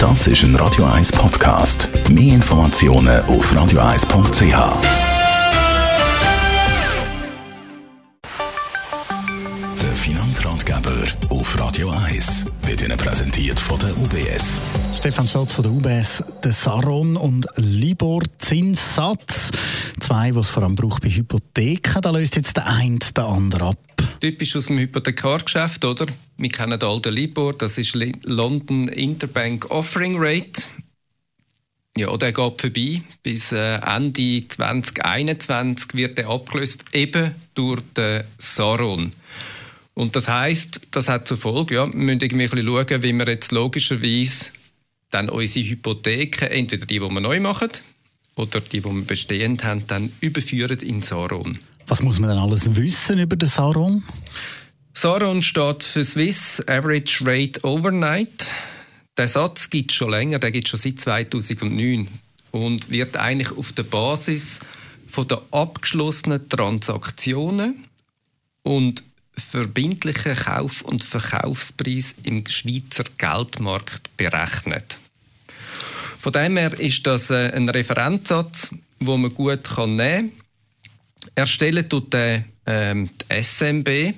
Das ist ein Radio 1 Podcast. Mehr Informationen auf radio1.ch. Der Finanzratgeber auf Radio 1 wird Ihnen präsentiert von der UBS. Stefan Stolz von der UBS, der Saron und Libor Zinssatz. Zwei, die es vor allem braucht bei Hypotheken. Da löst jetzt der eine den anderen ab. Typisch aus dem Hypothekargeschäft, oder? Wir kennen all den Libor, das ist London Interbank Offering Rate. Ja, der geht vorbei. Bis äh, Ende 2021 wird er abgelöst, eben durch den Saron. Und das heißt, das hat zur Folge, ja, wir müssen irgendwie ein bisschen schauen, wie wir jetzt logischerweise dann unsere Hypotheken, entweder die, die wir neu machen, oder die, die wir bestehend haben, dann überführen in Saron. Was muss man denn alles wissen über den Saron? Saron steht für Swiss Average Rate Overnight. Der Satz gibt es schon länger, der gibt es schon seit 2009 und wird eigentlich auf der Basis von der abgeschlossenen Transaktionen und verbindlichen Kauf- und Verkaufspreis im Schweizer Geldmarkt berechnet. Von dem her ist das äh, ein Referenzsatz, wo man gut nehmen kann. Erstellen tut der, ähm, die SMB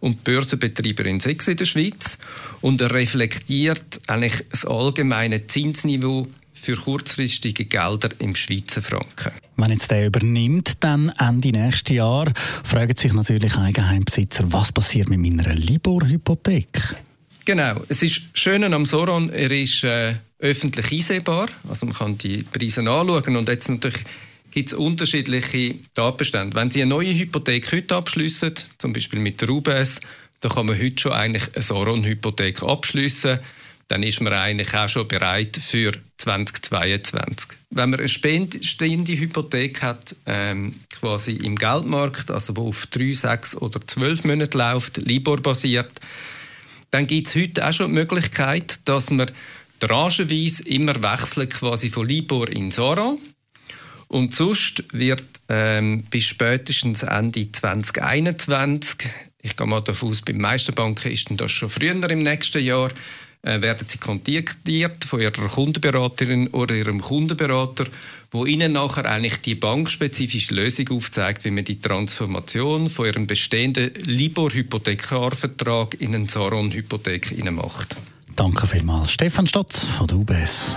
und die Börsenbetreiber in Sechs in der Schweiz und er reflektiert eigentlich das allgemeine Zinsniveau für kurzfristige Gelder im Schweizer Franken. Wenn jetzt der übernimmt, dann Ende nächstes Jahr, fragen sich natürlich Eigenheimbesitzer, was passiert mit meiner Libor-Hypothek? Genau. Es ist schön am Soron, er ist äh, öffentlich einsehbar. Also man kann die Preise anschauen und jetzt natürlich gibt es unterschiedliche Tatbestände. Wenn Sie eine neue Hypothek heute abschließen, zum Beispiel mit der UBS, dann kann man heute schon eigentlich eine Soron-Hypothek abschließen. Dann ist man eigentlich auch schon bereit für 2022. Wenn man eine stehende Hypothek hat, ähm, quasi im Geldmarkt, also wo auf drei, sechs oder zwölf Monate läuft, Libor-basiert, dann gibt es heute auch schon die Möglichkeit, dass man trancheweise immer wechselt quasi von Libor in Sora. Und sonst wird ähm, bis spätestens Ende 2021, ich gehe mal davon aus, bei den meisten Banken ist das schon früher im nächsten Jahr, äh, werden sie kontaktiert von ihrer Kundenberaterin oder ihrem Kundenberater, wo ihnen nachher eigentlich die bankspezifische Lösung aufzeigt, wie man die Transformation von ihrem bestehenden Libor-Hypothekarvertrag in einen Saron-Hypothek macht. Danke vielmals. Stefan Stotz von der UBS.